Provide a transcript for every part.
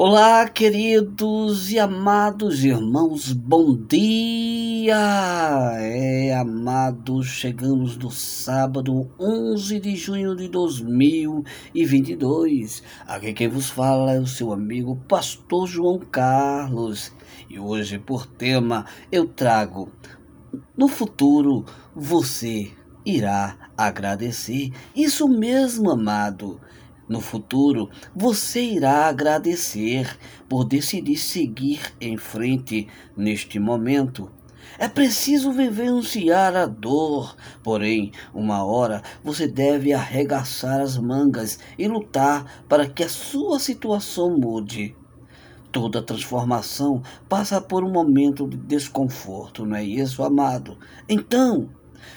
Olá, queridos e amados irmãos, bom dia! É, amados, chegamos no sábado 11 de junho de 2022. Aqui quem vos fala é o seu amigo Pastor João Carlos. E hoje, por tema, eu trago: No futuro, você irá agradecer. Isso mesmo, amado. No futuro, você irá agradecer por decidir seguir em frente neste momento. É preciso vivenciar a dor, porém, uma hora você deve arregaçar as mangas e lutar para que a sua situação mude. Toda transformação passa por um momento de desconforto, não é isso, amado? Então,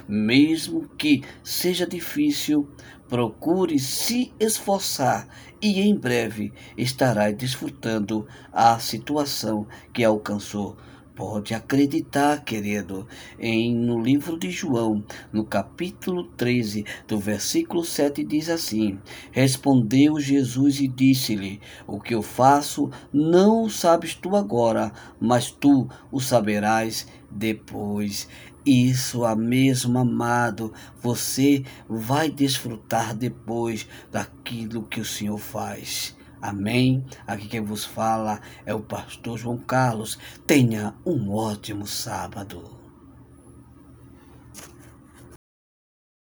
mesmo que seja difícil, procure se esforçar e em breve estará desfrutando a situação que alcançou. Pode acreditar, querido, em no livro de João, no capítulo 13, do versículo 7 diz assim: Respondeu Jesus e disse-lhe: O que eu faço não o sabes tu agora, mas tu o saberás depois. Isso a mesmo amado, você vai desfrutar depois daquilo que o Senhor faz. Amém? Aqui quem vos fala é o pastor João Carlos. Tenha um ótimo sábado.